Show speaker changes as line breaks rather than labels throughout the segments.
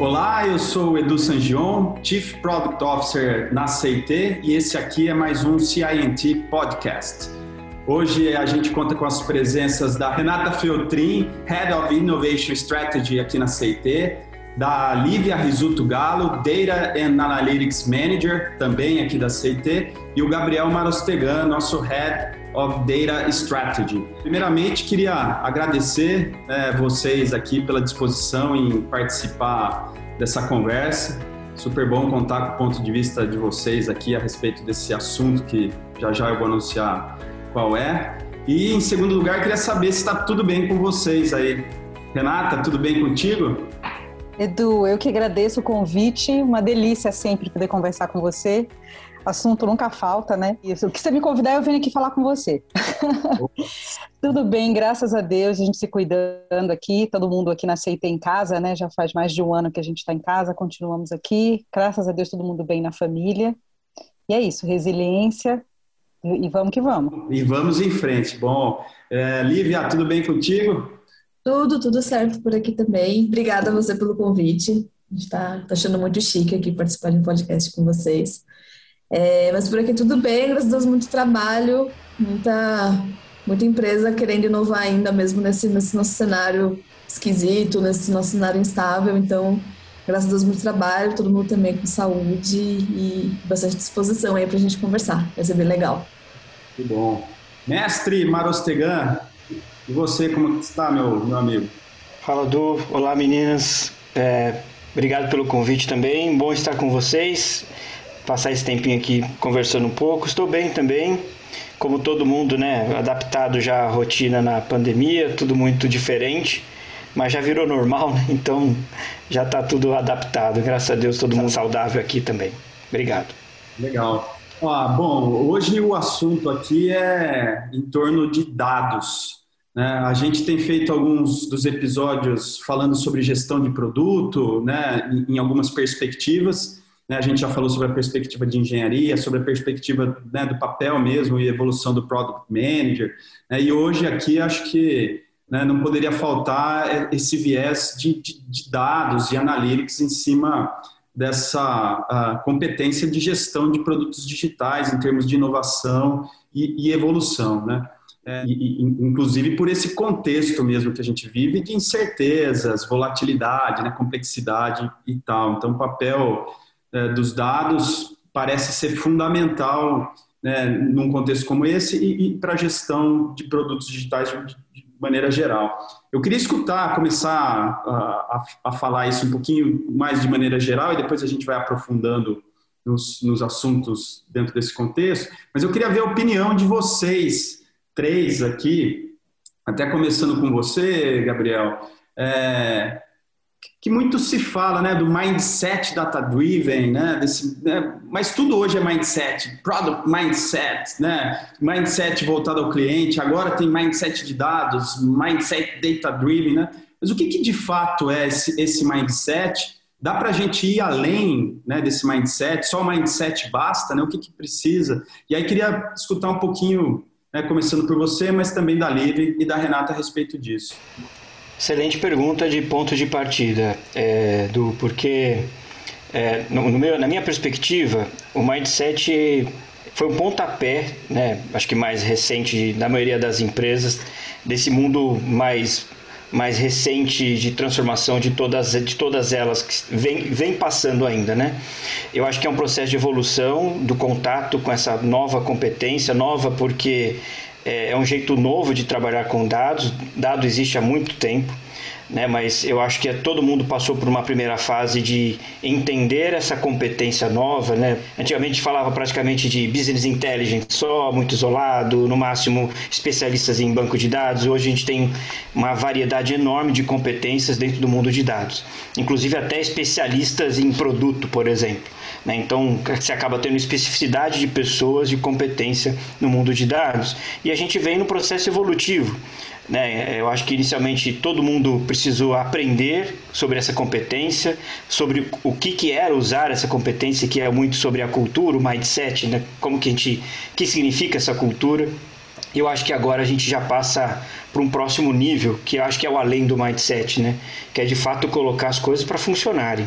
Olá, eu sou o Edu Sangion, Chief Product Officer na CIT e esse aqui é mais um CINT Podcast. Hoje a gente conta com as presenças da Renata Feltrin, Head of Innovation Strategy aqui na CIT, da Lívia Risuto Galo, Data and Analytics Manager, também aqui da CIT, e o Gabriel Marostegan, nosso Head of Data Strategy. Primeiramente, queria agradecer é, vocês aqui pela disposição em participar dessa conversa. Super bom contar com o ponto de vista de vocês aqui a respeito desse assunto que já já eu vou anunciar qual é. E em segundo lugar, queria saber se está tudo bem com vocês aí. Renata, tudo bem contigo?
Edu, eu que agradeço o convite, uma delícia sempre poder conversar com você assunto nunca falta, né? Isso. O que você me convidar, eu venho aqui falar com você. Tudo bem, graças a Deus, a gente se cuidando aqui, todo mundo aqui na Seita em casa, né? Já faz mais de um ano que a gente está em casa, continuamos aqui. Graças a Deus, todo mundo bem na família. E é isso, resiliência e vamos que vamos.
E vamos em frente. Bom, é, Lívia, tudo bem contigo?
Tudo, tudo certo por aqui também. Obrigada a você pelo convite. A gente está tá achando muito chique aqui participar de um podcast com vocês. É, mas por aqui tudo bem, graças a Deus, muito trabalho, muita, muita empresa querendo inovar ainda mesmo nesse, nesse nosso cenário esquisito, nesse nosso cenário instável. Então, graças a Deus, muito trabalho, todo mundo também com saúde e bastante disposição aí para a gente conversar. Vai ser bem legal.
Que bom. Mestre Marostegan, e você, como está, meu, meu amigo?
Fala, Du. Olá, meninas. É, obrigado pelo convite também. Bom estar com vocês passar esse tempinho aqui conversando um pouco. Estou bem também, como todo mundo, né? Adaptado já à rotina na pandemia, tudo muito diferente, mas já virou normal, né? Então já está tudo adaptado. Graças a Deus, todo mundo saudável aqui também. Obrigado.
Legal. Ah, bom, hoje o assunto aqui é em torno de dados. Né? A gente tem feito alguns dos episódios falando sobre gestão de produto, né, em algumas perspectivas. Né, a gente já falou sobre a perspectiva de engenharia, sobre a perspectiva né, do papel mesmo e evolução do product manager. Né, e hoje aqui acho que né, não poderia faltar esse viés de, de, de dados e analytics em cima dessa competência de gestão de produtos digitais em termos de inovação e, e evolução, né? É, e, inclusive por esse contexto mesmo que a gente vive de incertezas, volatilidade, né, complexidade e tal. Então, o papel dos dados parece ser fundamental né, num contexto como esse e, e para a gestão de produtos digitais de, de, maneira geral. Eu queria escutar, começar a, a, a, falar isso um pouquinho mais de maneira geral e depois a gente vai aprofundando nos, nos assuntos dentro desse contexto, mas eu queria ver a opinião de vocês três aqui, até começando com você, Gabriel. É, que muito se fala né, do mindset data-driven, né, desse, né, mas tudo hoje é mindset, product mindset, né, mindset voltado ao cliente, agora tem mindset de dados, mindset data-driven, né, mas o que, que de fato é esse, esse mindset? Dá para a gente ir além né, desse mindset? Só o mindset basta? Né, o que, que precisa? E aí queria escutar um pouquinho, né, começando por você, mas também da Liv e da Renata a respeito disso.
Excelente pergunta de ponto de partida, é, do porque é, no, no meu, na minha perspectiva o mindset foi um pontapé, né, acho que mais recente da maioria das empresas desse mundo mais mais recente de transformação de todas, de todas elas que vem, vem passando ainda, né? Eu acho que é um processo de evolução do contato com essa nova competência, nova porque é, é um jeito novo de trabalhar com dados. Dado existe há muito tempo, né? mas eu acho que todo mundo passou por uma primeira fase de entender essa competência nova. Né? Antigamente falava praticamente de business intelligence só, muito isolado, no máximo especialistas em banco de dados. Hoje a gente tem uma variedade enorme de competências dentro do mundo de dados, inclusive até especialistas em produto, por exemplo. Né? Então, você acaba tendo especificidade de pessoas, de competência no mundo de dados. E a gente vem no processo evolutivo. Né? Eu acho que inicialmente todo mundo precisou aprender sobre essa competência, sobre o que, que era usar essa competência, que é muito sobre a cultura, o mindset, né? como que a gente, que significa essa cultura. eu acho que agora a gente já passa para um próximo nível, que eu acho que é o além do mindset, né? Que é de fato colocar as coisas para funcionarem.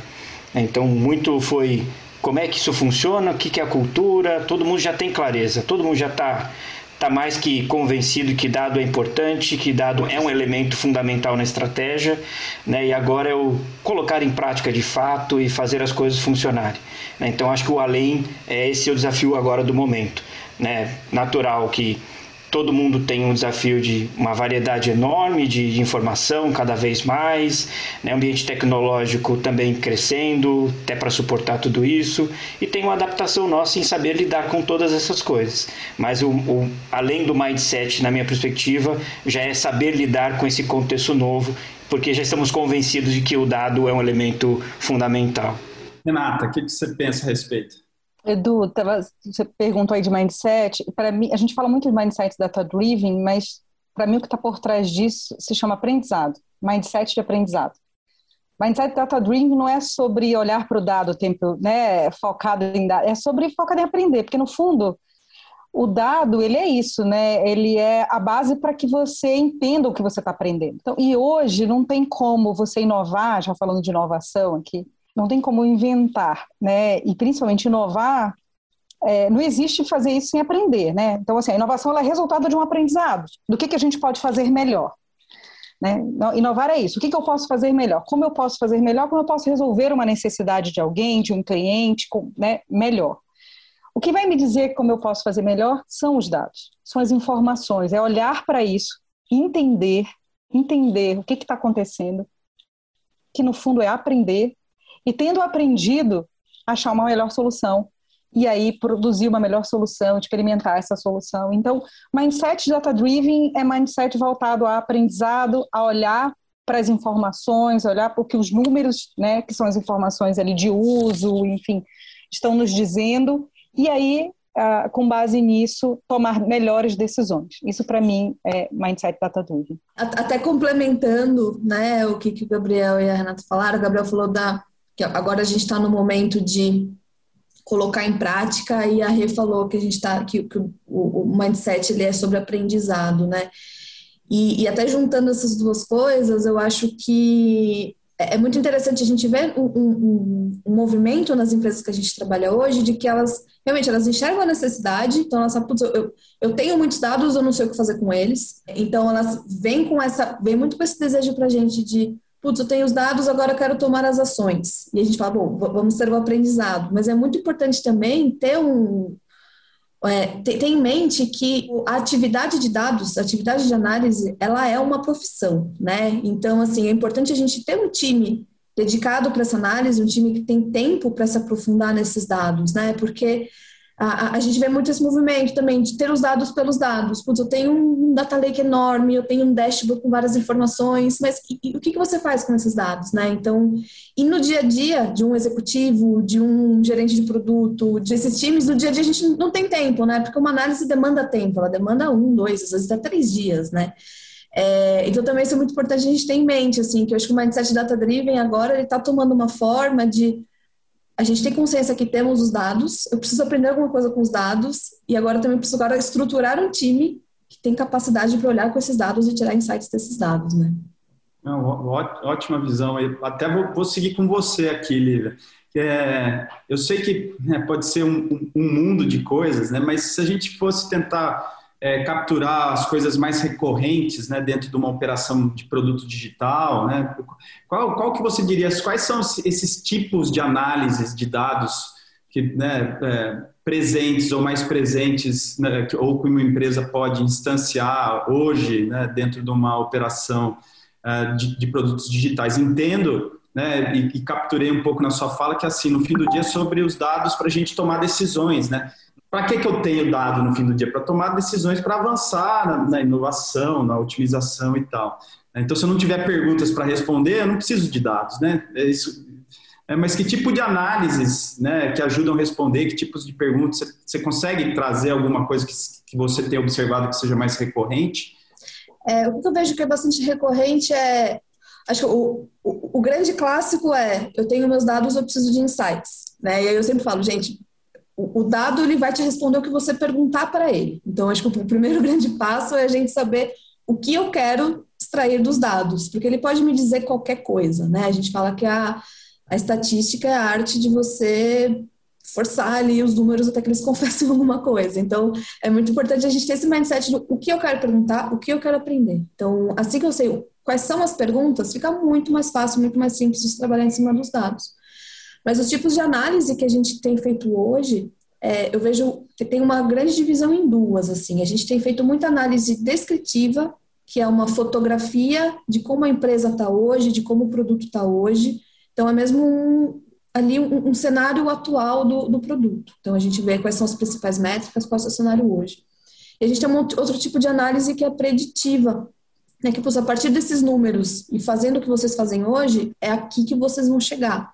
Então, muito foi como é que isso funciona, o que é a cultura, todo mundo já tem clareza, todo mundo já está tá mais que convencido que dado é importante, que dado é um elemento fundamental na estratégia, né? e agora é o colocar em prática de fato e fazer as coisas funcionarem. Né? Então acho que o além é esse é o desafio agora do momento. Né? Natural que todo mundo tem um desafio de uma variedade enorme de, informação, cada vez mais, né? ambiente tecnológico também crescendo, até para suportar tudo isso, e tem uma adaptação nossa em saber lidar com todas essas coisas. Mas o, o, além do mindset, na minha perspectiva, já é saber lidar com esse contexto novo, porque já estamos convencidos de que o dado é um elemento fundamental.
Renata, o que você pensa a respeito?
Edu, tava, você perguntou aí de mindset. Para mim, a gente fala muito de mindset data-driven, mas para mim o que está por trás disso se chama aprendizado, mindset de aprendizado. Mindset data-driven não é sobre olhar para o dado o tempo, né, focado em dado, é sobre focado em aprender, porque no fundo o dado ele é isso, né? Ele é a base para que você entenda o que você está aprendendo. Então, e hoje não tem como você inovar, já falando de inovação aqui, não tem como inventar, né? E principalmente inovar, é, não existe fazer isso sem aprender, né? Então, assim, a inovação é resultado de um aprendizado. Do que, que a gente pode fazer melhor? Né? Inovar é isso. O que, que eu posso fazer melhor? Como eu posso fazer melhor? Como eu posso resolver uma necessidade de alguém, de um cliente, né, melhor? O que vai me dizer como eu posso fazer melhor são os dados, são as informações, é olhar para isso, entender, entender o que está acontecendo, que no fundo é aprender e tendo aprendido, achar uma melhor solução e aí produzir uma melhor solução, experimentar essa solução. Então, mindset data-driven é mindset voltado a aprendizado, a olhar para as informações, olhar para o que os números, né, que são as informações ali de uso, enfim, estão nos dizendo, e aí, uh, com base nisso, tomar melhores decisões. Isso, para mim, é mindset data-driven.
Até complementando né, o que, que o Gabriel e a Renata falaram, o Gabriel falou da que agora a gente está no momento de colocar em prática e a Rê falou que a gente está que, que o, o, mindset ele é sobre aprendizado, né? E, e, até juntando essas duas coisas, eu acho que é, é muito interessante a gente ver um, um, um, movimento nas empresas que a gente trabalha hoje de que elas realmente elas enxergam a necessidade, então elas sabem, eu, eu tenho muitos dados, eu não sei o que fazer com eles, então elas vêm com essa, vem muito com esse desejo para a gente de putz, eu tenho os dados, agora eu quero tomar as ações. E a gente fala, bom, vamos ter o aprendizado. Mas é muito importante também ter um. É, ter, em mente que a atividade de dados, a atividade de análise, ela é uma profissão, né? Então, assim, é importante a gente ter um time dedicado para essa análise, um time que tem tempo para se aprofundar nesses dados, né? Porque a, a, gente vê muito esse movimento também de ter os dados pelos dados. Putz, eu tenho um data lake enorme, eu tenho um dashboard com várias informações, mas e, e, o que, que você faz com esses dados, né? Então, e no dia a dia de um executivo, de um gerente de produto, desses times, no dia a dia a gente não tem tempo, né? Porque uma análise demanda tempo, ela demanda um, dois, às vezes até três dias, né? É, então também isso é muito importante a gente ter em mente, assim, que eu acho que o mindset data-driven agora ele está tomando uma forma de a gente tem consciência que temos os dados, eu preciso aprender alguma coisa com os dados, e agora também preciso agora estruturar um time que tem capacidade para olhar com esses dados e tirar insights desses dados, né?
Não, ótima visão. Até vou, vou seguir com você aqui, Lívia. É, eu sei que né, pode ser um, um, mundo de coisas, né, mas se a gente fosse tentar é, capturar as coisas mais recorrentes né, dentro de uma operação de produto digital? Né? Qual, qual que você diria, quais são esses tipos de análises de dados que, né, é, presentes ou mais presentes, né, ou que uma empresa pode instanciar hoje né, dentro de uma operação é, de, de, produtos digitais? Entendo né, e, e, capturei um pouco na sua fala que assim, no fim do dia, é sobre os dados para a gente tomar decisões, né? Para que, que eu tenho dado no fim do dia? Para tomar decisões para avançar na, na, inovação, na otimização e tal. Então, se eu não tiver perguntas para responder, eu não preciso de dados, né? É isso, é, mas que tipo de análises né, que ajudam a responder? Que tipos de perguntas? Você, consegue trazer alguma coisa que, que você tenha observado que seja mais recorrente?
É, o que eu vejo que é bastante recorrente é. Acho que o, o, o grande clássico é: eu tenho meus dados, eu preciso de insights. Né? E aí eu sempre falo, gente, o, dado ele vai te responder o que você perguntar para ele. Então, acho que o primeiro grande passo é a gente saber o que eu quero extrair dos dados, porque ele pode me dizer qualquer coisa, né? A gente fala que a, a estatística é a arte de você forçar ali os números até que eles confessem alguma coisa. Então, é muito importante a gente ter esse mindset do o que eu quero perguntar, o que eu quero aprender. Então, assim que eu sei quais são as perguntas, fica muito mais fácil, muito mais simples de trabalhar em cima dos dados. Mas os tipos de análise que a gente tem feito hoje, é, eu vejo que tem uma grande divisão em duas. Assim, a gente tem feito muita análise descritiva, que é uma fotografia de como a empresa está hoje, de como o produto está hoje. Então, é mesmo um, ali um, um, cenário atual do, do produto. Então, a gente vê quais são as principais métricas, qual é o cenário hoje. E a gente tem um outro tipo de análise que é preditiva, né, que a partir desses números e fazendo o que vocês fazem hoje, é aqui que vocês vão chegar.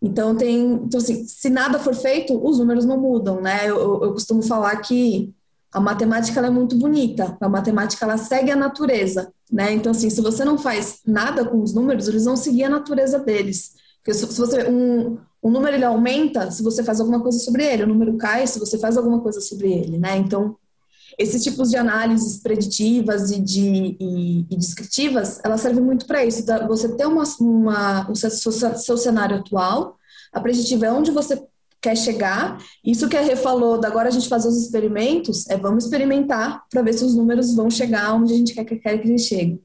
Então, tem, então assim, se nada for feito, os números não mudam, né? Eu, eu costumo falar que a matemática é muito bonita, a matemática ela segue a natureza, né? Então, assim, se você não faz nada com os números, eles vão seguir a natureza deles. Porque se, se você um, um número ele aumenta se você faz alguma coisa sobre ele, o número cai se você faz alguma coisa sobre ele, né? Então, esses tipos de análises preditivas e, de, e, e descritivas, elas servem muito para isso. Você ter uma, uma, o seu, seu cenário atual, a preditiva é onde você quer chegar. Isso que a Rê falou, da agora a gente fazer os experimentos, é vamos experimentar para ver se os números vão chegar onde a gente quer, quer que eles cheguem.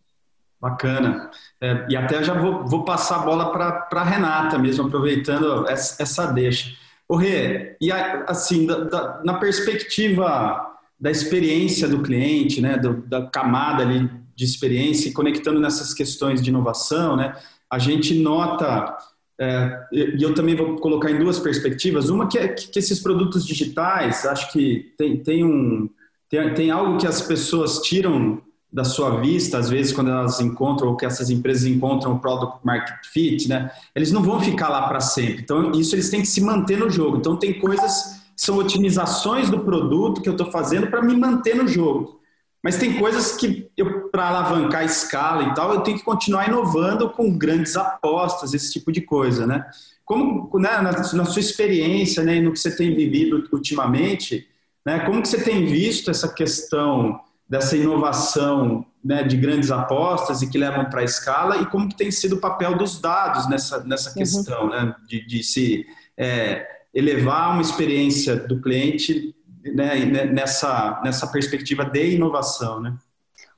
Bacana. É, e até já vou, vou passar a bola para a Renata mesmo, aproveitando essa, essa deixa. O Rê, e assim, da, da, na perspectiva da experiência do cliente, né, do, da camada ali de experiência e conectando nessas questões de inovação, né, a gente nota, é, e eu também vou colocar em duas perspectivas, uma que é que esses produtos digitais, acho que tem, tem um, tem, tem algo que as pessoas tiram da sua vista, às vezes, quando elas encontram, ou que essas empresas encontram o product market fit, né? Eles não vão ficar lá para sempre. Então, isso eles têm que se manter no jogo. Então, tem coisas são otimizações do produto que eu estou fazendo para me manter no jogo. Mas tem coisas que, para alavancar a escala e tal, eu tenho que continuar inovando com grandes apostas, esse tipo de coisa, né? Como, né, na, na sua experiência, né, no que você tem vivido ultimamente, né, como que você tem visto essa questão dessa inovação né, de grandes apostas e que levam para a escala e como que tem sido o papel dos dados nessa, nessa uhum. questão, né, de, de se é, elevar uma experiência do cliente né, nessa, nessa perspectiva de inovação, né?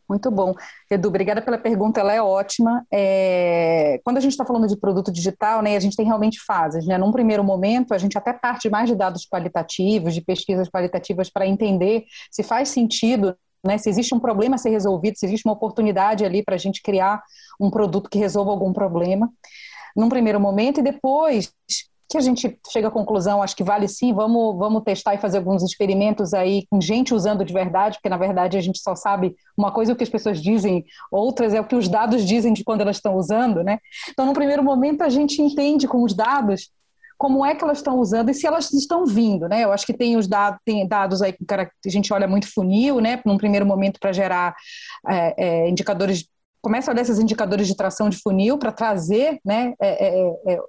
Muito bom. Edu, obrigada pela pergunta, ela é ótima. É... Quando a gente está falando de produto digital, né, a gente tem realmente fases. Né? Num primeiro momento, a gente até parte mais de dados qualitativos, de pesquisas qualitativas para entender se faz sentido, né, se existe um problema a ser resolvido, se existe uma oportunidade ali para a gente criar um produto que resolva algum problema. Num primeiro momento, e depois que a gente chega à conclusão, acho que vale sim, vamos, vamos testar e fazer alguns experimentos aí com gente usando de verdade, porque na verdade a gente só sabe uma coisa é o que as pessoas dizem, outras é o que os dados dizem de quando elas estão usando, né? Então, no primeiro momento, a gente entende com os dados como é que elas estão usando e se elas estão vindo, né? Eu acho que tem os dados, tem dados aí que a gente olha muito funil, né? Num primeiro momento para gerar é, é, indicadores começa a olhar esses indicadores de tração de funil para trazer né, é, é, é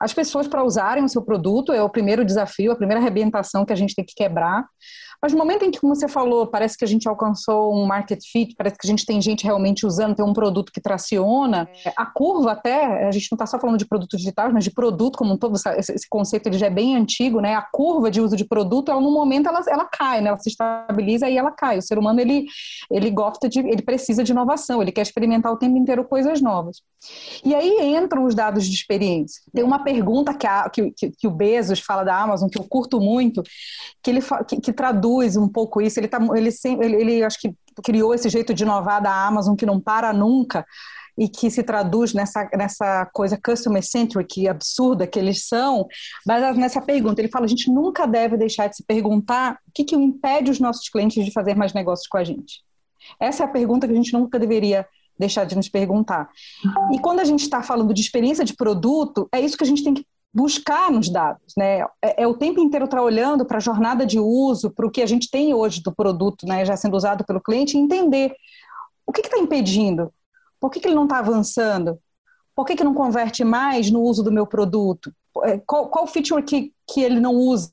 as pessoas para usarem o seu produto, é o primeiro desafio, a primeira arrebentação que a gente tem que quebrar. Mas no momento em que, como você falou, parece que a gente alcançou um market fit, parece que a gente tem gente realmente usando, tem um produto que traciona, é. a curva até, a gente não está só falando de produtos digitais, mas de produto como um todo, esse conceito ele já é bem antigo, né? A curva de uso de produto, ela no momento ela, ela cai, né? Ela se estabiliza e ela cai. O ser humano, ele, ele gosta de, ele precisa de inovação, ele quer experimentar o tempo inteiro coisas novas. E aí entram os dados de experiência. Tem uma pergunta que, a, que, que, que o Bezos fala da Amazon, que eu curto muito, que ele que, que traduz traduz um pouco isso. Ele, tá, ele, ele, ele acho que criou esse jeito de inovar da Amazon que não para nunca e que se traduz nessa, nessa coisa customer centric absurda que eles são, mas nessa pergunta ele fala a gente nunca deve deixar de se perguntar o que, que impede os nossos clientes de fazer mais negócios com a gente. Essa é a pergunta que a gente nunca deveria deixar de nos perguntar. E quando a gente está falando de experiência de produto, é isso que a gente tem que buscar nos dados, né? É, é o tempo inteiro estar olhando para a jornada de uso, para o que a gente tem hoje do produto, né, já sendo usado pelo cliente, e entender o que está impedindo, por que, que ele não está avançando, por que, que não converte mais no uso do meu produto, é, qual, qual feature que, que ele não usa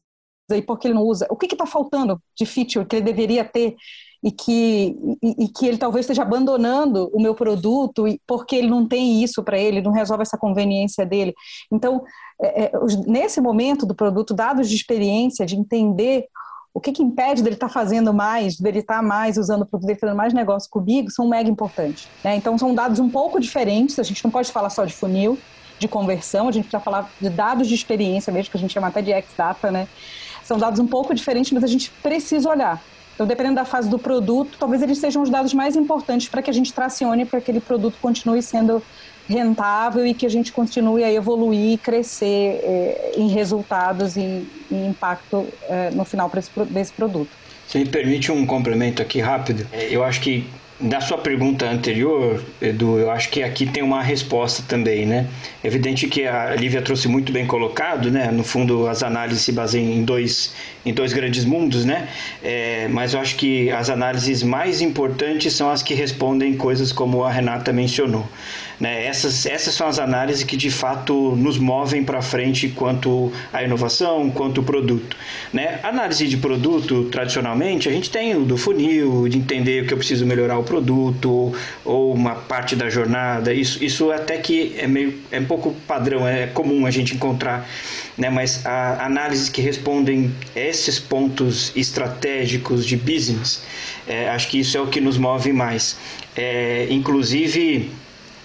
e por que ele não usa, o que está faltando de feature que ele deveria ter e que, e, e, que ele talvez esteja abandonando o meu produto porque ele não tem isso para ele, não resolve essa conveniência dele. Então, é, é, nesse momento do produto, dados de experiência, de entender o que, que impede dele estar tá fazendo mais, dele estar tá mais usando o produto, dele fazendo mais negócio comigo, são mega importantes. Né? Então, são dados um pouco diferentes, a gente não pode falar só de funil, de conversão, a gente precisa falar de dados de experiência mesmo, que a gente chama até de X-Data, né? São dados um pouco diferentes, mas a gente precisa olhar. Então, dependendo da fase do produto, talvez eles sejam os dados mais importantes para que a gente tracione para que aquele produto continue sendo rentável e que a gente continue a evoluir e crescer é, em resultados e em impacto é, no final esse, desse produto.
Se me permite um complemento aqui rápido, eh, eu acho que da sua pergunta anterior, Edu, eu acho que aqui tem uma resposta também, né? É evidente que a Lívia trouxe muito bem colocado, né? No fundo, as análises se baseiam em dois, em dois grandes mundos, né? É, mas eu acho que as análises mais importantes são as que respondem coisas como a Renata mencionou. Né? Essas, essas são as análises que de fato nos movem para frente quanto à inovação, quanto ao produto. Né? Análise de produto, tradicionalmente, a gente tem o do funil, de entender o que eu preciso melhorar o produto, ou uma parte da jornada. Isso, isso até que é meio é um pouco padrão, é comum a gente encontrar. Né? Mas a análise que respondem esses pontos estratégicos de business, é, acho que isso é o que nos move mais. É, inclusive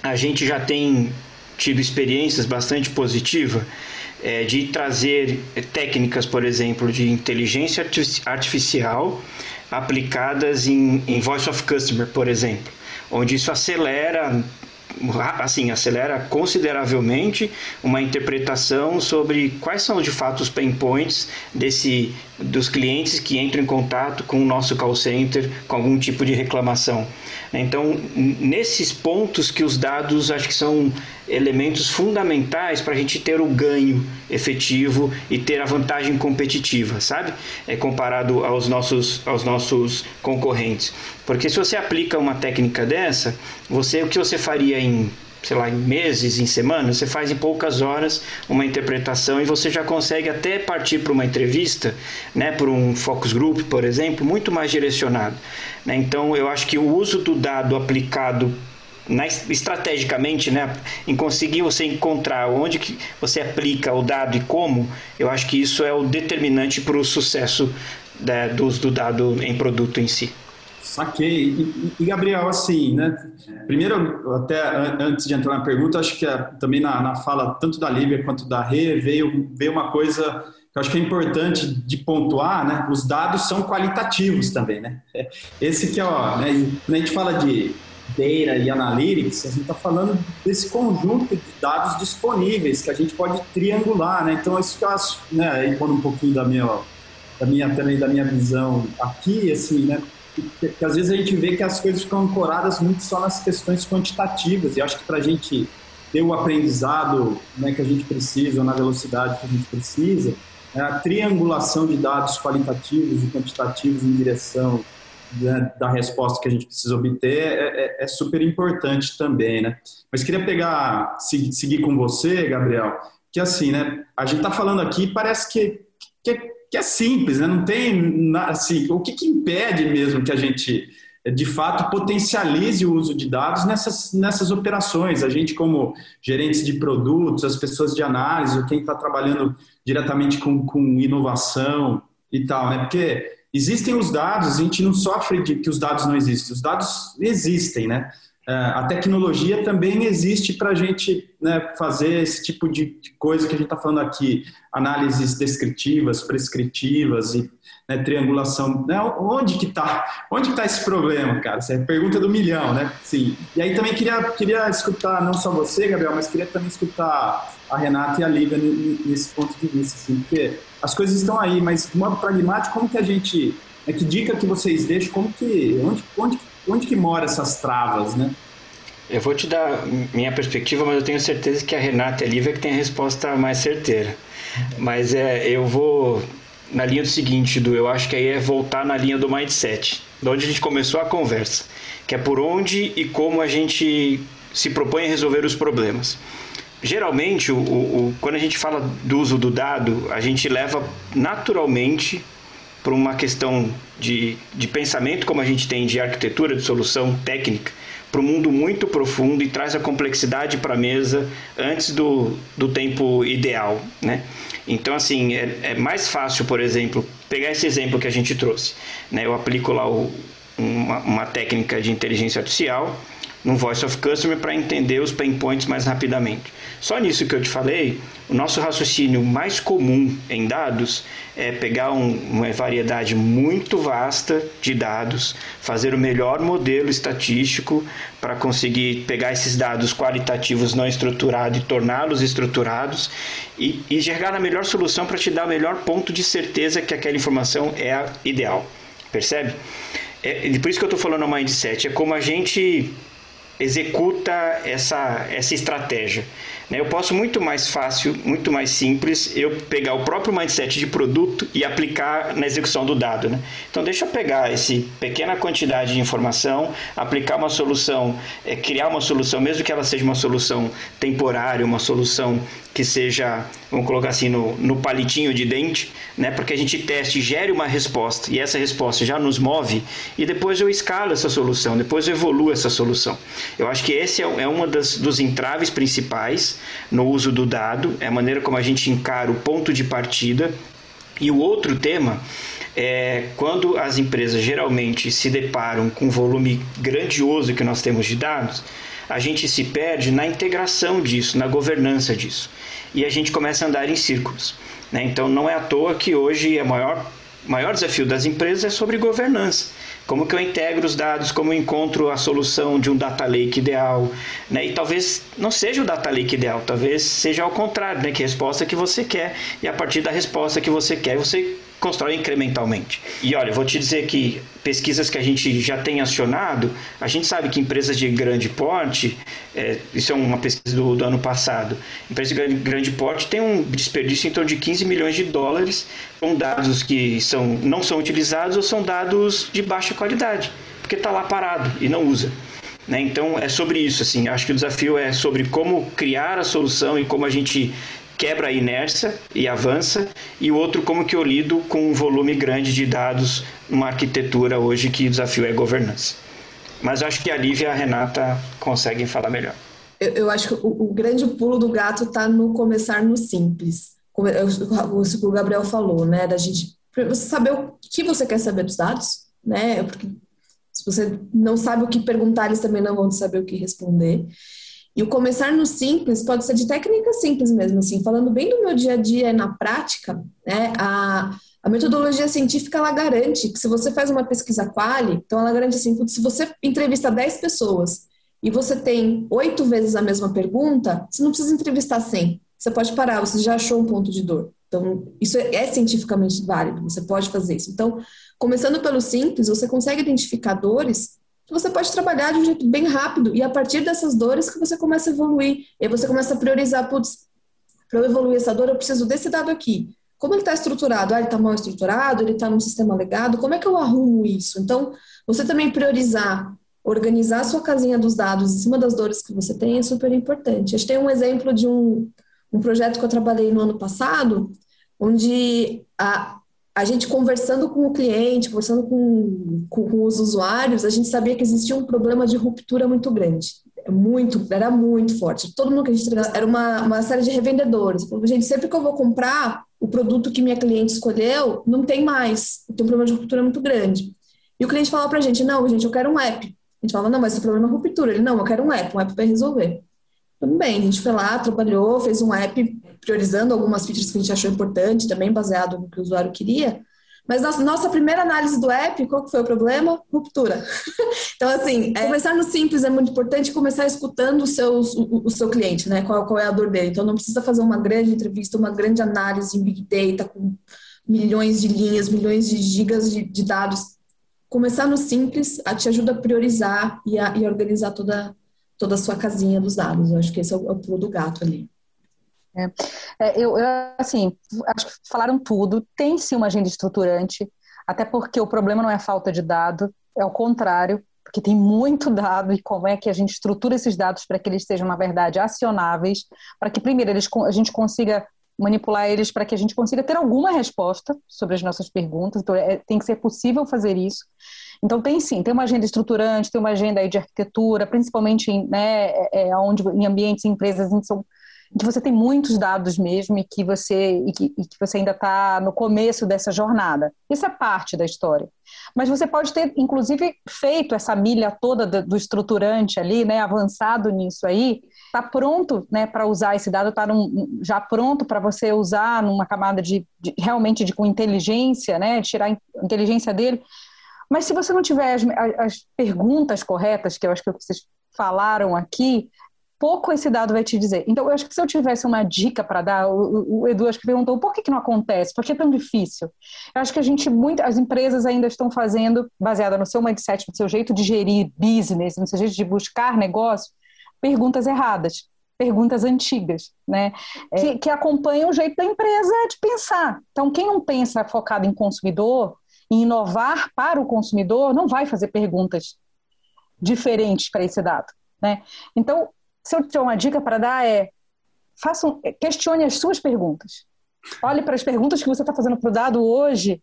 a gente já tem tido experiências bastante positivas é, de trazer técnicas, por exemplo, de inteligência artificial aplicadas em, em Voice of Customer, por exemplo, onde isso acelera assim, acelera consideravelmente uma interpretação sobre quais são de fato os pain points desse, dos clientes que entram em contato com o nosso call center com algum tipo de reclamação. Então, nesses pontos que os dados acho que são elementos fundamentais para a gente ter o ganho efetivo e ter a vantagem competitiva, sabe? É comparado aos nossos, aos nossos concorrentes. Porque se você aplica uma técnica dessa, você o que você faria em sei lá, em meses, em semanas, você faz em poucas horas uma interpretação e você já consegue até partir para uma entrevista, né, por um focus group, por exemplo, muito mais direcionado. Né? Então, eu acho que o uso do dado aplicado na, estrategicamente, né, em conseguir você encontrar onde que você aplica o dado e como, eu acho que isso é o determinante para o sucesso né, do do dado em produto em si.
Saquei. E, Gabriel, assim, né? Primeiro, até antes de entrar na pergunta, acho que também na, na, fala tanto da Lívia quanto da Rê veio, veio uma coisa que eu acho que é importante de pontuar, né? Os dados são qualitativos também, né? Esse que é, ó, né? Quando a gente fala de data e analytics, a gente está falando desse conjunto de dados disponíveis que a gente pode triangular, né? Então, isso que eu acho, né? Um pouquinho da minha, da minha, também da minha visão aqui, assim, né? que, às vezes a gente vê que as coisas ficam ancoradas muito só nas questões quantitativas e acho que para a gente ter o aprendizado né, que a gente precisa, ou na velocidade que a gente precisa, é a triangulação de dados qualitativos e quantitativos em direção né, da resposta que a gente precisa obter é, é, é, super importante também, né? Mas queria pegar, seguir, seguir com você, Gabriel, que assim, né? A gente está falando aqui, parece que, que que é simples, né? não tem assim, o que, que impede mesmo que a gente de fato potencialize o uso de dados nessas, nessas operações. A gente, como gerentes de produtos, as pessoas de análise, quem está trabalhando diretamente com, com inovação e tal, né? Porque existem os dados, a gente não sofre de que os dados não existem, os dados existem, né? É, a tecnologia também existe para a gente né, fazer esse tipo de coisa que a gente está falando aqui, análises descritivas, prescritivas e né, triangulação. Né, onde que está? Onde está esse problema, cara? Essa é a pergunta do milhão, né? Sim. E aí também queria, queria escutar não só você, Gabriel, mas queria também escutar a Renata e a Lívia nesse ponto de vista, assim, porque as coisas estão aí, mas de modo pragmático, como que a gente, né, que dica que vocês deixam, como que, onde, onde onde que mora essas travas, né?
Eu vou te dar minha perspectiva, mas eu tenho certeza que a Renata e a Lívia que tem a resposta mais certeira. Mas é, eu vou na linha do seguinte, do eu acho que aí é voltar na linha do mindset, de onde a gente começou a conversa, que é por onde e como a gente se propõe a resolver os problemas. geralmente, o, o, quando a gente fala do uso do dado, a gente leva naturalmente para uma questão de, de pensamento, como a gente tem de arquitetura, de solução técnica, para um mundo muito profundo e traz a complexidade para a mesa antes do, do tempo ideal, né? Então, assim, é, é, mais fácil, por exemplo, pegar esse exemplo que a gente trouxe. Né? Eu aplico lá o, uma, uma técnica de inteligência artificial no Voice of Customer para entender os pain points mais rapidamente. Só nisso que eu te falei, o nosso raciocínio mais comum em dados é pegar um, uma variedade muito vasta de dados, fazer o melhor modelo estatístico para conseguir pegar esses dados qualitativos não estruturados e torná-los estruturados e, e chegar na melhor solução para te dar o melhor ponto de certeza que aquela informação é a ideal. Percebe? É, por isso que eu estou falando a mindset, é como a gente executa essa, essa estratégia. Né? Eu posso muito mais fácil, muito mais simples, eu pegar o próprio mindset de produto e aplicar na execução do dado. Né? Então, deixa eu pegar essa pequena quantidade de informação, aplicar uma solução, é, criar uma solução, mesmo que ela seja uma solução temporária, uma solução que seja, vamos colocar assim, no, no palitinho de dente, né? para que a gente teste e gere uma resposta, e essa resposta já nos move, e depois eu escalo essa solução, depois eu evoluo essa solução. Eu acho que esse é, é das, dos entraves principais no uso do dado, é a maneira como a gente encara o ponto de partida. E o outro tema é quando as empresas geralmente se deparam com um volume grandioso que nós temos de dados, a gente se perde na integração disso, na governança disso. E a gente começa a andar em círculos. Né? Então não é à toa que hoje o maior, maior desafio das empresas é sobre governança. Como que eu integro os dados, como eu encontro a solução de um data lake ideal, né? E talvez não seja o data lake ideal, talvez seja ao contrário, né? Que resposta que você quer e a partir da resposta que você quer, você constrói incrementalmente. E olha, vou te dizer que pesquisas que a gente já tem acionado, a gente sabe que empresas de grande porte, é, isso é uma pesquisa do, do, ano passado, empresas de grande porte têm um desperdício em torno de 15 milhões de dólares com dados que são, não são utilizados ou são dados de baixa qualidade, porque está lá parado e não usa. Né? Então é sobre isso, assim. Acho que o desafio é sobre como criar a solução e como a gente quebra a inércia e avança, e o outro como que eu lido com um volume grande de dados numa arquitetura hoje que o desafio é governança. Mas acho que a Lívia e a Renata conseguem falar melhor.
Eu, eu acho que o, o, grande pulo do gato está no começar no simples. Como o, o Gabriel falou, né? Da gente você saber o que você quer saber dos dados, né? Porque se você não sabe o que perguntar, eles também não vão saber o que responder. E o começar no simples pode ser de técnica simples mesmo, assim, falando bem do meu dia a dia na prática, né, a, a metodologia científica, ela garante que se você faz uma pesquisa quali, então ela garante assim, se você entrevista 10 pessoas e você tem oito vezes a mesma pergunta, você não precisa entrevistar 100. Você pode parar, você já achou um ponto de dor. Então, isso é, é cientificamente válido, você pode fazer isso. Então, começando pelo simples, você consegue identificar dores você pode trabalhar de um jeito bem rápido e a partir dessas dores que você começa a evoluir. E aí você começa a priorizar, putz, para eu evoluir essa dor, eu preciso desse dado aqui. Como ele está estruturado? Ah, ele está mal estruturado, ele está num sistema legado, como é que eu arrumo isso? Então, você também priorizar, organizar a sua casinha dos dados em cima das dores que você tem é super importante. Gente tem um exemplo de um, um projeto que eu trabalhei no ano passado, onde a, a gente conversando com o cliente, conversando com, com, com, os usuários, a gente sabia que existia um problema de ruptura muito grande. É muito, era muito forte. Todo mundo que a gente era uma, uma série de revendedores. Gente, sempre que eu vou comprar o produto que minha cliente escolheu, não tem mais. Tem um problema de ruptura muito grande. E o cliente falava pra gente, não, gente, eu quero um app. A gente falava, não, mas esse problema é ruptura. Ele, não, eu quero um app, um app vai resolver. Tudo bem, a gente foi lá, trabalhou, fez um app priorizando algumas features que a gente achou importante, também baseado no que o usuário queria. Mas nossa, nossa primeira análise do app, qual que foi o problema? Ruptura. então, assim, é, começar no simples é muito importante, começar escutando o seu, o, o, seu cliente, né? Qual, qual é a dor dele. Então, não precisa fazer uma grande entrevista, uma grande análise em Big Data, com milhões de linhas, milhões de gigas de, de dados. Começar no simples a te ajuda a priorizar e a, e organizar toda, toda a sua casinha dos dados. Eu acho que esse é o, é o pulo do gato ali.
É. É, eu, eu, assim, acho que falaram tudo. Tem sim uma agenda estruturante, até porque o problema não é a falta de dado, é o contrário. porque tem muito dado e como é que a gente estrutura esses dados para que eles sejam, na verdade, acionáveis, para que, primeiro, eles, a gente consiga manipular eles para que a gente consiga ter alguma resposta sobre as nossas perguntas. Então, é, tem que ser possível fazer isso. Então, tem sim, tem uma agenda estruturante, tem uma agenda aí de arquitetura, principalmente em, né, é, é onde, em ambientes, em empresas em que, são, que você tem muitos dados mesmo e que você, e que, e que você ainda está no começo dessa jornada. Isso é parte da história. Mas você pode ter, inclusive, feito essa milha toda do, do estruturante ali, né, avançado nisso aí, está pronto né, para usar esse dado, está já pronto para você usar numa camada de, de, realmente de com inteligência, né, tirar a inteligência dele. Mas se você não tiver as, as perguntas corretas, que eu acho que vocês falaram aqui, pouco esse dado vai te dizer. Então, eu acho que se eu tivesse uma dica para dar, o, o, Edu acho que perguntou por que, que não acontece, por que é tão difícil? Eu acho que a gente, muito, as empresas ainda estão fazendo, baseada no seu mindset, no seu jeito de gerir business, no seu jeito de buscar negócio, perguntas erradas, perguntas antigas, né? É. Que, que acompanham o jeito da empresa de pensar. Então, quem não pensa focado em consumidor, em inovar para o consumidor, não vai fazer perguntas diferentes para esse dado, né? Então, se eu tiver uma dica para dar é façam, questione as suas perguntas. Olhe para as perguntas que você está fazendo para o dado hoje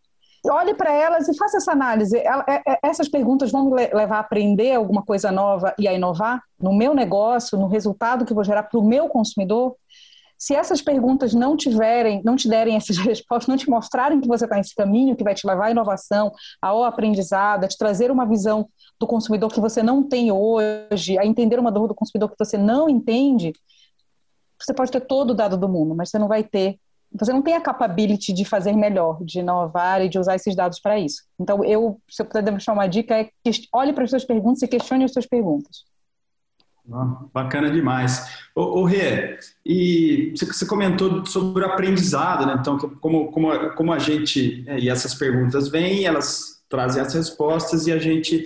olhe para elas e faça essa análise. É, é, essas perguntas vão me levar a aprender alguma coisa nova e a inovar no meu negócio, no resultado que vou gerar para o meu consumidor? Se essas perguntas não tiverem, não te derem essas respostas, não te mostrarem que você está nesse caminho que vai te levar à inovação, ao aprendizado, a te trazer uma visão do consumidor que você não tem hoje, a entender uma dor do consumidor que você não entende, você pode ter todo o dado do mundo, mas você não vai ter você não tem a capability de fazer melhor, de inovar e de usar esses dados para isso. Então, eu, se eu puder deixar uma dica, é que olhe para as suas perguntas e questione as suas perguntas.
Bacana demais. O, o Rê, e você comentou sobre o aprendizado, né? Então, como, como, como a gente, é, e essas perguntas vêm, elas trazem as respostas e a gente,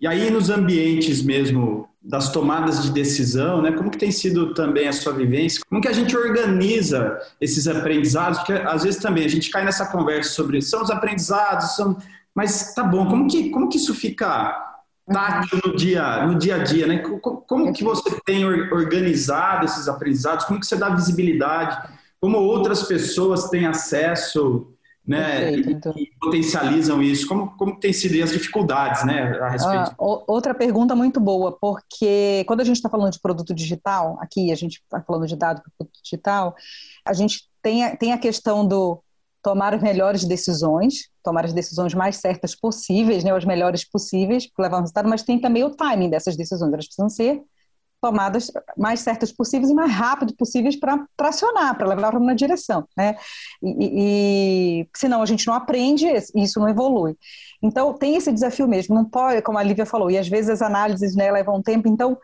e aí nos ambientes mesmo das tomadas de decisão, né? Como que tem sido também a sua vivência? Como que a gente organiza esses aprendizados? Porque às vezes também a gente cai nessa conversa sobre são os aprendizados, são... mas tá bom, como que, como que isso fica tátil no dia, no dia a dia, né? Como, como que você tem organizado esses aprendizados? Como que você dá visibilidade? Como outras pessoas têm acesso né, então. e, potencializam isso? Como, como tem sido as dificuldades né, a respeito? Ah,
outra pergunta muito boa, porque quando a gente está falando de produto digital, aqui a gente está falando de dado para produto digital, a gente tem a, tem a questão do tomar as melhores decisões, tomar as decisões mais certas possíveis, né, as melhores possíveis para levar ao resultado, mas tem também o timing dessas decisões, elas precisam ser tomadas mais certas possíveis e mais rápido possíveis para tracionar, para levar uma direção, né? E, e, senão a gente não aprende e isso não evolui. Então tem esse desafio mesmo, não pode, como a Lívia falou, e às vezes as análises né, levam tempo, então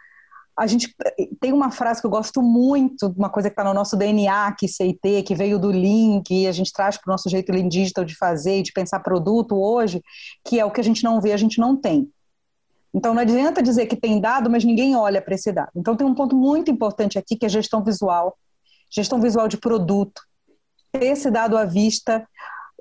a gente tem uma frase que eu gosto muito, uma coisa que está no nosso DNA, que CIT, que veio do Lean, que a gente traz para o nosso jeito Lean Digital de fazer e de pensar produto hoje, que é o que a gente não vê, a gente não tem. Então, não adianta dizer que tem dado, mas ninguém olha para esse dado. Então, tem um ponto muito importante aqui, que é gestão visual, gestão visual de produto, ter esse dado à vista,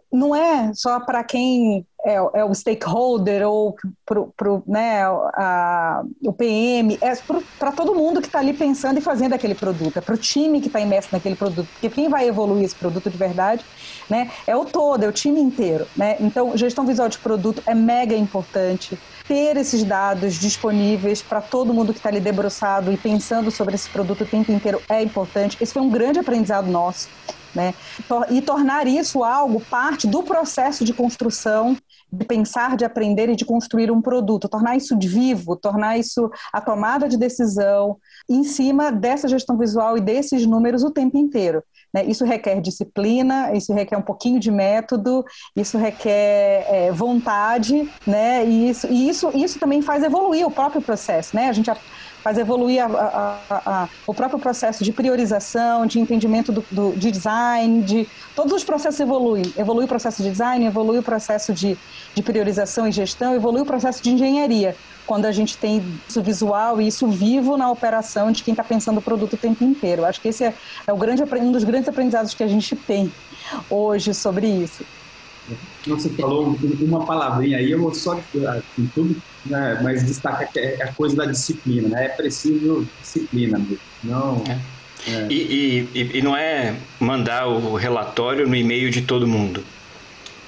não é só para quem é, é, o stakeholder ou pro, pro, né, a, o PM, é para todo mundo que está ali pensando e fazendo aquele produto, é para o time que está imerso naquele produto, porque quem vai evoluir esse produto de verdade né, é o todo, é o time inteiro. Né? Então, gestão visual de produto é mega importante ter esses dados disponíveis para todo mundo que está ali debruçado e pensando sobre esse produto o tempo inteiro é importante. Esse foi um grande aprendizado nosso. Né? E tornar isso algo parte do processo de construção, de pensar, de aprender e de construir um produto, tornar isso vivo, tornar isso a tomada de decisão em cima dessa gestão visual e desses números o tempo inteiro. Né? Isso requer disciplina, isso requer um pouquinho de método, isso requer é, vontade, né? E isso, e isso, isso também faz evoluir o próprio processo, né? A gente faz evoluir a, a, a, o próprio processo de priorização, de entendimento do, do, de design, de todos os processos evoluem. Evolui o processo de design, evolui o processo de, de priorização e gestão, evolui o processo de engenharia quando a gente tem isso visual e isso vivo na operação de quem está pensando o produto o tempo inteiro. Acho que esse é, é grande, um dos grandes aprendizados que a gente tem hoje sobre isso.
Você falou uma palavrinha aí, eu vou só em tudo, né, mas destaca que é a coisa da disciplina, né? É preciso disciplina mesmo. Não. É.
É. E, e, e, não é mandar o relatório no e-mail de todo mundo.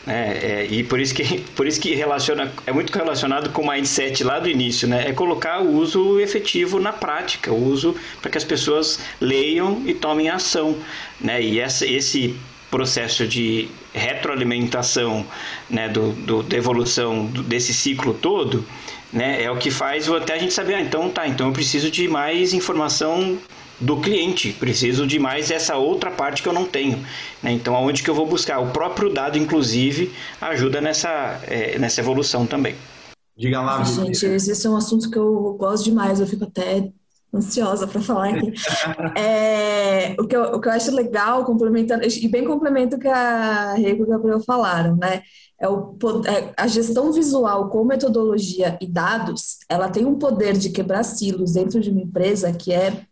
É, é, e por isso que, por isso que relaciona, é muito relacionado com o mindset lá do início, né? É colocar o uso efetivo na prática, o uso para que as pessoas leiam e tomem ação, né? E essa, esse processo de retroalimentação, né, do, do, da evolução do, desse ciclo todo, né, é o que faz até a gente saber, ah, então tá, então eu preciso de mais informação do cliente, preciso de mais essa outra parte que eu não tenho. Né? Então, aonde que eu vou buscar? O próprio dado, inclusive, ajuda nessa, é, nessa evolução também.
Diga lá, Gente, esse é um assunto que eu gosto demais, eu fico até ansiosa para falar aqui. é, o, que eu, o que eu acho legal, complementando, e bem complemento o que a Rego e o Gabriel falaram, né? É o, é, a gestão visual com metodologia e dados, ela tem um poder de quebrar silos dentro de uma empresa que é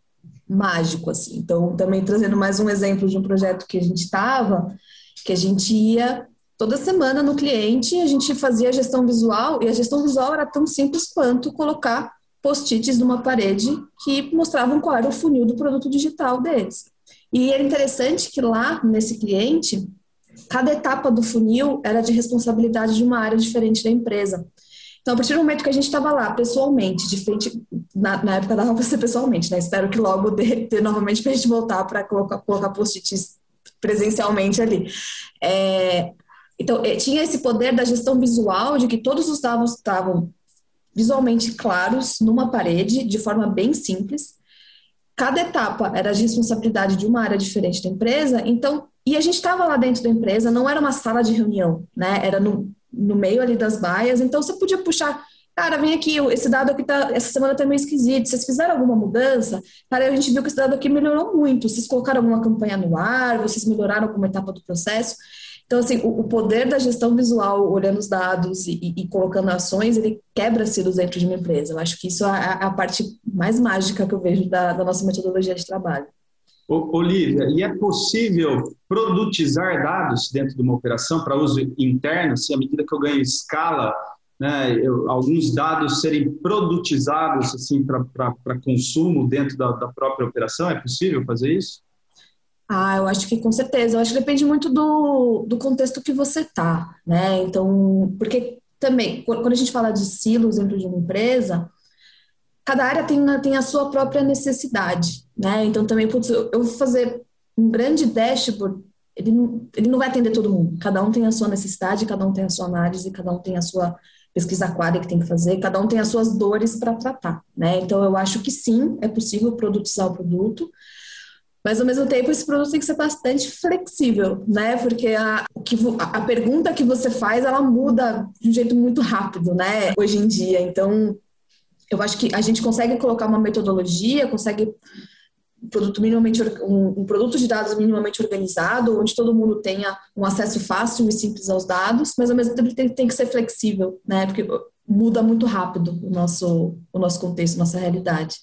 mágico, assim. Então, também trazendo mais um exemplo de um projeto que a gente estava, que a gente ia toda semana no cliente, a gente fazia a gestão visual, e a gestão visual era tão simples quanto colocar post-its numa parede que mostravam qual era o funil do produto digital deles. E é interessante que lá, nesse cliente, cada etapa do funil era de responsabilidade de uma área diferente da empresa. Então, a partir do momento que a gente estava lá pessoalmente, de frente, na, na época dava para ser pessoalmente, né? Espero que logo dê, dê novamente para a gente voltar para colocar, colocar post-its presencialmente ali. É, então, é, tinha esse poder da gestão visual, de que todos os dados estavam visualmente claros numa parede, de forma bem simples. Cada etapa era de responsabilidade de uma área diferente da empresa, então, e a gente estava lá dentro da empresa, não era uma sala de reunião, né? Era no, no meio ali das baias, então você podia puxar, cara, vem aqui, esse dado aqui tá, essa semana tá meio esquisito, vocês fizeram alguma mudança? Cara, a gente viu que esse dado aqui melhorou muito, vocês colocaram alguma campanha no ar, vocês melhoraram alguma etapa do processo? Então, assim, o, o poder da gestão visual, olhando os dados e, e, colocando ações, ele quebra silos dentro de uma empresa. Eu acho que isso é a, a parte mais mágica que eu vejo da, da nossa metodologia de trabalho.
Olivia, e é possível produtizar dados dentro de uma operação para uso interno, se à medida que eu ganho escala, né, eu, alguns dados serem produtizados assim, para consumo dentro da, da, própria operação? É possível fazer isso?
Ah, eu acho que com certeza. Eu acho que depende muito do, do contexto que você está, né? Então, porque também, quando a gente fala de silos dentro de uma empresa, cada área tem, tem a sua própria necessidade, né? Então também, putz, eu vou fazer um grande dashboard, ele não, ele não vai atender todo mundo. Cada um tem a sua necessidade, cada um tem a sua análise, cada um tem a sua pesquisa aquária que tem que fazer, cada um tem as suas dores para tratar, né? Então eu acho que sim, é possível produtizar o produto, mas ao mesmo tempo esse produto tem que ser bastante flexível, né? Porque a, que, a pergunta que você faz ela muda de um jeito muito rápido, né? Hoje em dia. Então eu acho que a gente consegue colocar uma metodologia, consegue um produto minimamente um, um, produto de dados minimamente organizado, onde todo mundo tenha um acesso fácil e simples aos dados, mas ao mesmo tempo tem, tem que ser flexível, né? Porque muda muito rápido o nosso o nosso contexto, nossa realidade.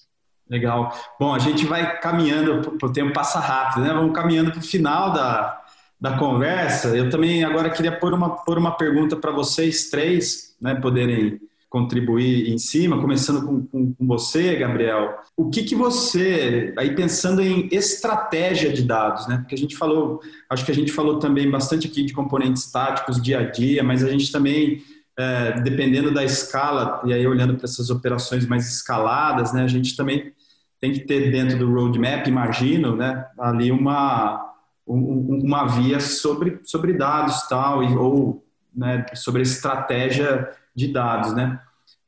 Legal. Bom, a gente vai caminhando, o tempo passa rápido, né? Vamos caminhando para o final da, da conversa. Eu também agora queria pôr uma, pôr uma pergunta para vocês três, né? Poderem contribuir em cima, começando com, com, com, você, Gabriel. O que, que você, aí pensando em estratégia de dados, né? Porque a gente falou, acho que a gente falou também bastante aqui de componentes táticos dia a dia, mas a gente também, é, dependendo da escala, e aí olhando para essas operações mais escaladas, né? A gente também tem que ter dentro do roadmap, imagino, né? Ali uma, uma via sobre, sobre dados tal, e, ou né, sobre estratégia de dados, né?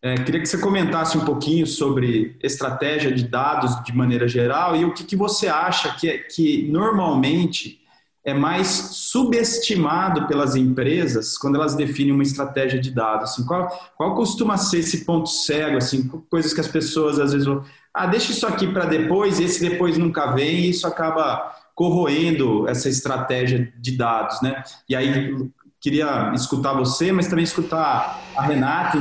É, queria que você comentasse um pouquinho sobre estratégia de dados de maneira geral e o que, que você acha que, é, que normalmente é mais subestimado pelas empresas quando elas definem uma estratégia de dados. Assim, qual, qual costuma ser esse ponto cego, assim, coisas que as pessoas às vezes vão, ah, deixa isso aqui para depois, esse depois nunca vem, e isso acaba corroendo essa estratégia de dados, né? E aí queria escutar você, mas também escutar a Renata,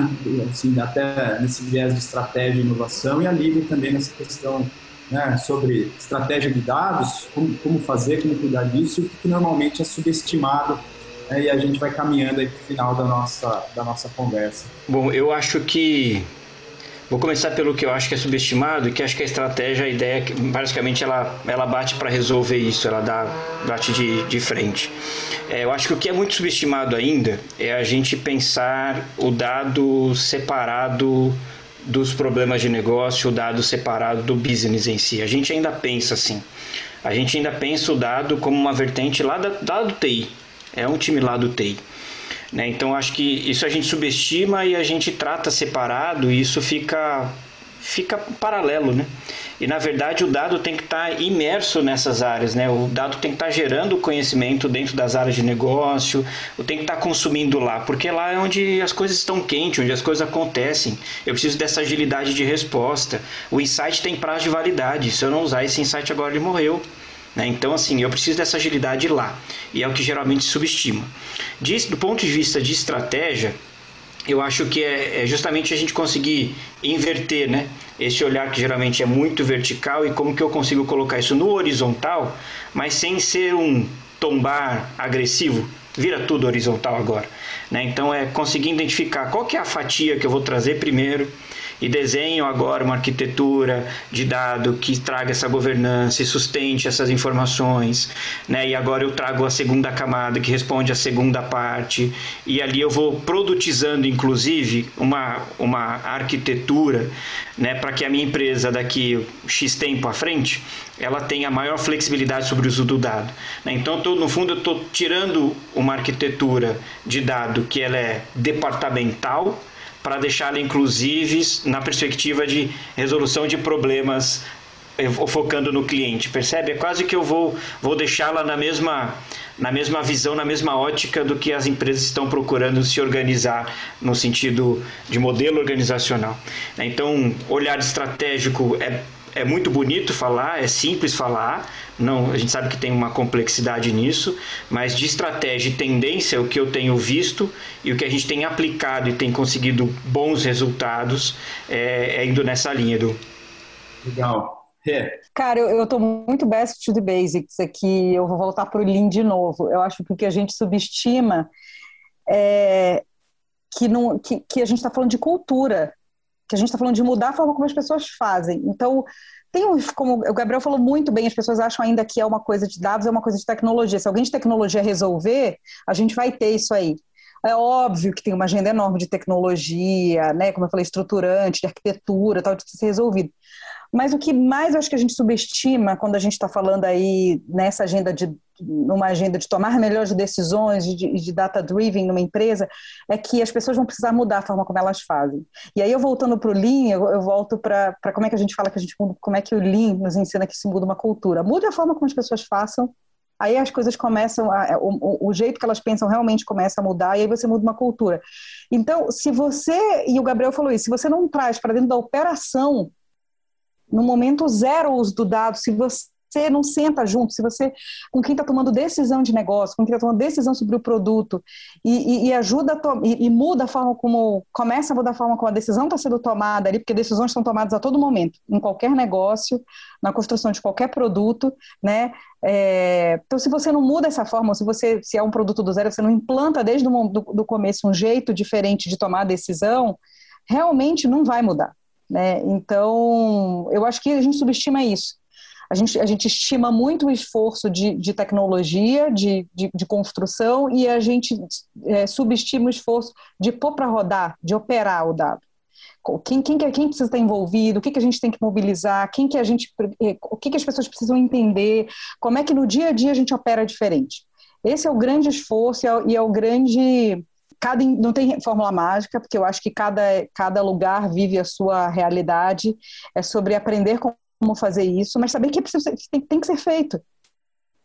assim, até nesse viés de estratégia e inovação, e a Lívia também nessa questão né, sobre estratégia de dados, como, como, fazer, como cuidar disso, o que normalmente é subestimado né, e a gente vai caminhando aí para o final da nossa, da nossa conversa.
Bom, eu acho que Vou começar pelo que eu acho que é subestimado, que acho que a estratégia, a ideia, basicamente ela, ela bate para resolver isso, ela dá, bate de, de frente. É, eu acho que o que é muito subestimado ainda é a gente pensar o dado separado dos problemas de negócio, o dado separado do business em si. A gente ainda pensa assim. A gente ainda pensa o dado como uma vertente lá, da, lá do TI. É um time lá do TI. Né? Então acho que isso a gente subestima e a gente trata separado e isso fica, fica paralelo. Né? E na verdade o dado tem que estar tá imerso nessas áreas, né? O dado tem que estar tá gerando conhecimento dentro das áreas de negócio, tem que estar tá consumindo lá, porque lá é onde as coisas estão quentes, onde as coisas acontecem. Eu preciso dessa agilidade de resposta. O insight tem prazo de validade. Se eu não usar esse insight agora ele morreu. Né? Então, assim, eu preciso dessa agilidade lá. E é o que geralmente subestima. Do ponto de vista de estratégia, eu acho que é, é, justamente a gente conseguir inverter né? esse olhar que geralmente é muito vertical e como que eu consigo colocar isso no horizontal, mas sem ser um tombar agressivo. Vira tudo horizontal agora. Né? Então é conseguir identificar qual que é a fatia que eu vou trazer primeiro, e desenho agora uma arquitetura de dado que traga essa governança e sustente essas informações, né? E agora eu trago a segunda camada que responde a segunda parte e ali eu vou produtizando inclusive uma uma arquitetura, né, para que a minha empresa daqui X tempo à frente, ela tenha maior flexibilidade sobre o uso do dado. Né? Então, tô, no fundo, eu estou tirando uma arquitetura de dado que ela é departamental, para deixá-la inclusive na perspectiva de resolução de problemas eh, focando no cliente, percebe? É quase que eu vou, vou deixá-la na mesma, na mesma visão, na mesma ótica do que as empresas estão procurando se organizar no sentido de modelo organizacional. Então, olhar estratégico é é muito bonito falar, é simples falar, não, a gente sabe que tem uma complexidade nisso, mas de estratégia e tendência, o que eu tenho visto e o que a gente tem aplicado e tem conseguido bons resultados é, é indo nessa linha, Edu.
Legal.
É. Cara, eu, eu tô muito best to the basics aqui, eu vou voltar para o Lean de novo. Eu acho que o que a gente subestima é que, não, que, que a gente está falando de cultura, que a gente está falando de mudar a forma como as pessoas fazem. Então, tem um, como o Gabriel falou muito bem, as pessoas acham ainda que é uma coisa de dados, é uma coisa de tecnologia. Se alguém de tecnologia resolver, a gente vai ter isso aí. É óbvio que tem uma agenda enorme de tecnologia, né, como eu falei, estruturante, de arquitetura, tal, de ser resolvido. Mas o que mais eu acho que a gente subestima quando a gente está falando aí nessa agenda de numa agenda de tomar melhores decisões de, de data-driven numa empresa, é que as pessoas vão precisar mudar a forma como elas fazem. E aí eu voltando para o Lean, eu, eu volto para como é que a gente fala que a gente como é que o Lean nos ensina que se muda uma cultura. Mude a forma como as pessoas façam, aí as coisas começam, a, o, o, jeito que elas pensam realmente começa a mudar, e aí você muda uma cultura. Então, se você, e o Gabriel falou isso, se você não traz para dentro da operação no momento zero o uso do dado, se você não senta junto, se você, com quem está tomando decisão de negócio, com quem está tomando decisão sobre o produto, e, e, e ajuda e, e, muda a forma como, começa a mudar a forma como a decisão está sendo tomada ali, porque decisões são tomadas a todo momento, em qualquer negócio, na construção de qualquer produto, né? É, então, se você não muda essa forma, se você se é um produto do zero, você não implanta desde o do, do começo um jeito diferente de tomar a decisão, realmente não vai mudar. Né? Então, eu acho que a gente subestima isso. A gente, a gente estima muito o esforço de, de tecnologia, de, de, de, construção, e a gente é, subestima o esforço de pôr para rodar, de operar o dado. Quem, quem, quem precisa estar envolvido, o que, que a gente tem que mobilizar, quem que a gente, é, o que, que as pessoas precisam entender, como é que no dia a dia a gente opera diferente. Esse é o grande esforço e é, e é o grande cada, não tem fórmula mágica, porque eu acho que cada, cada lugar vive a sua realidade. É sobre aprender como fazer isso, mas saber que, é preciso, tem, tem que ser feito.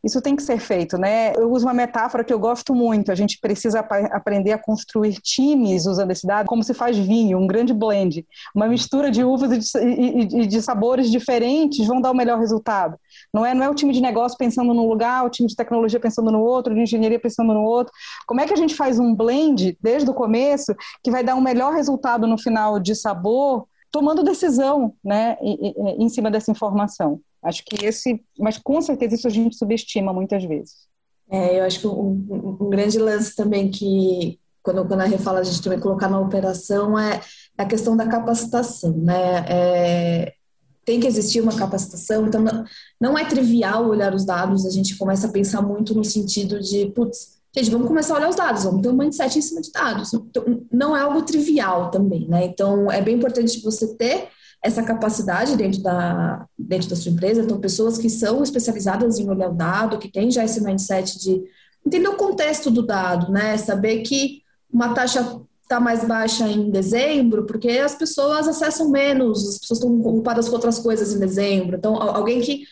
Isso tem que ser feito, né? Eu uso uma metáfora que eu gosto muito. A gente precisa aprender a construir times usando esse dado, como se faz vinho, um grande blend. Uma mistura de uvas e de, e, e de sabores diferentes vão dar o melhor resultado. Não é, não é o time de negócio pensando num lugar, o time de tecnologia pensando no outro, de engenharia pensando no outro. Como é que a gente faz um blend desde o começo que vai dar um melhor resultado no final de sabor, tomando decisão, né, em cima dessa informação? Acho que esse, mas com certeza isso a gente subestima muitas vezes.
É, eu acho que um, um, grande lance também que, quando, quando a Rê fala a gente também colocar na operação, é a questão da capacitação, né? É, tem que existir uma capacitação, então não é trivial olhar os dados, a gente começa a pensar muito no sentido de, putz, gente, vamos começar a olhar os dados, vamos ter um mindset em cima de dados. Então, não é algo trivial também, né? Então, é bem importante você ter essa capacidade dentro da, dentro da sua empresa. Então, pessoas que são especializadas em olhar o dado, que têm já esse mindset de entender o contexto do dado, né? Saber que uma taxa está mais baixa em dezembro, porque as pessoas acessam menos, as pessoas estão ocupadas com outras coisas em dezembro. Então, alguém que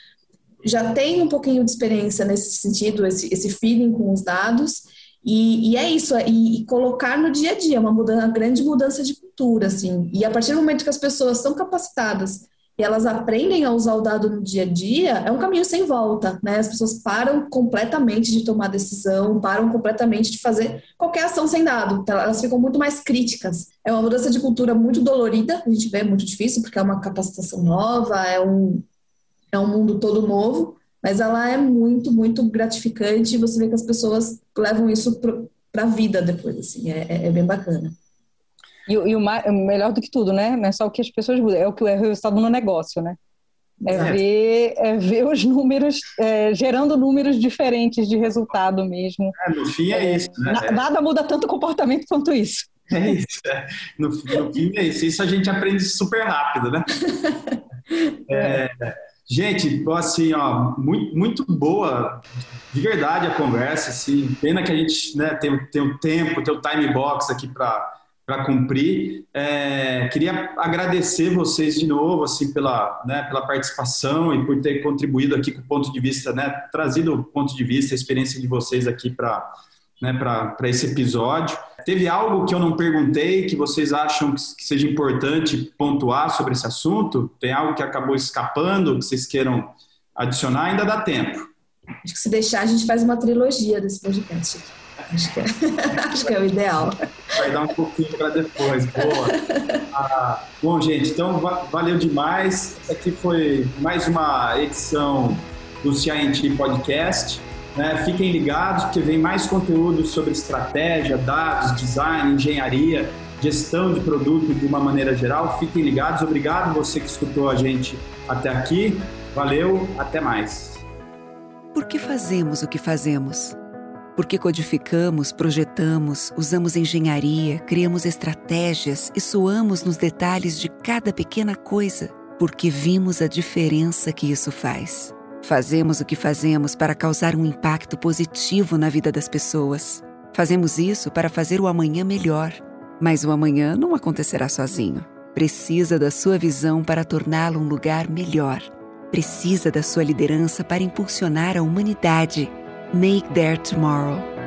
já tem um pouquinho de experiência nesse sentido, esse, esse feeling com os dados, e, e é isso, e, e, colocar no dia a dia, uma, mudança, uma grande mudança de cultura, assim. E a partir do momento que as pessoas são capacitadas e elas aprendem a usar o dado no dia a dia, é um caminho sem volta, né? As pessoas param completamente de tomar decisão, param completamente de fazer qualquer ação sem dado. Então, elas ficam muito mais críticas. É uma mudança de cultura muito dolorida, a gente vê, é muito difícil, porque é uma capacitação nova, é um, é um mundo todo novo, mas ela é muito, muito gratificante e você vê que as pessoas levam isso para a vida depois, assim, é, é, é bem bacana.
E, e o, mais, melhor do que tudo, né? Não é só o que as pessoas é o que é o resultado no negócio, né? É ver, é ver os números, é, gerando números diferentes de resultado mesmo.
É, no fim é, isso, né?
nada muda tanto o comportamento quanto isso.
É isso, é. No, no fim é isso. Isso a gente aprende super rápido, né? É, Gente, assim, ó, muito, muito boa, de verdade a conversa, assim, pena que a gente né, tem, tem o tempo, tem o time box aqui para cumprir. É, queria agradecer vocês de novo, assim, pela, né, pela participação e por ter contribuído aqui com o ponto de vista, né, trazido o ponto de vista, a experiência de vocês aqui para né, para esse episódio. Teve algo que eu não perguntei que vocês acham que, que seja importante pontuar sobre esse assunto? Tem algo que acabou escapando que vocês queiram adicionar? Ainda dá tempo.
Acho que se deixar, a gente faz uma trilogia desse podcast. Acho que é, acho que é o ideal.
Vai dar um pouquinho para depois. Boa. Ah, bom, gente, então valeu demais. Essa aqui foi mais uma edição do CINT Podcast. Né? Fiquem ligados, porque vem mais conteúdo sobre estratégia, dados, design, engenharia, gestão de produto de uma maneira geral. Fiquem ligados. Obrigado você que escutou a gente até aqui. Valeu, até mais.
Por que fazemos o que fazemos? Porque codificamos, projetamos, usamos engenharia, criamos estratégias e suamos nos detalhes de cada pequena coisa, porque vimos a diferença que isso faz. Fazemos o que fazemos para causar um impacto positivo na vida das pessoas. Fazemos isso para fazer o amanhã melhor. Mas o amanhã não acontecerá sozinho. Precisa da sua visão para torná-lo um lugar melhor. Precisa da sua liderança para impulsionar a humanidade. Make There Tomorrow.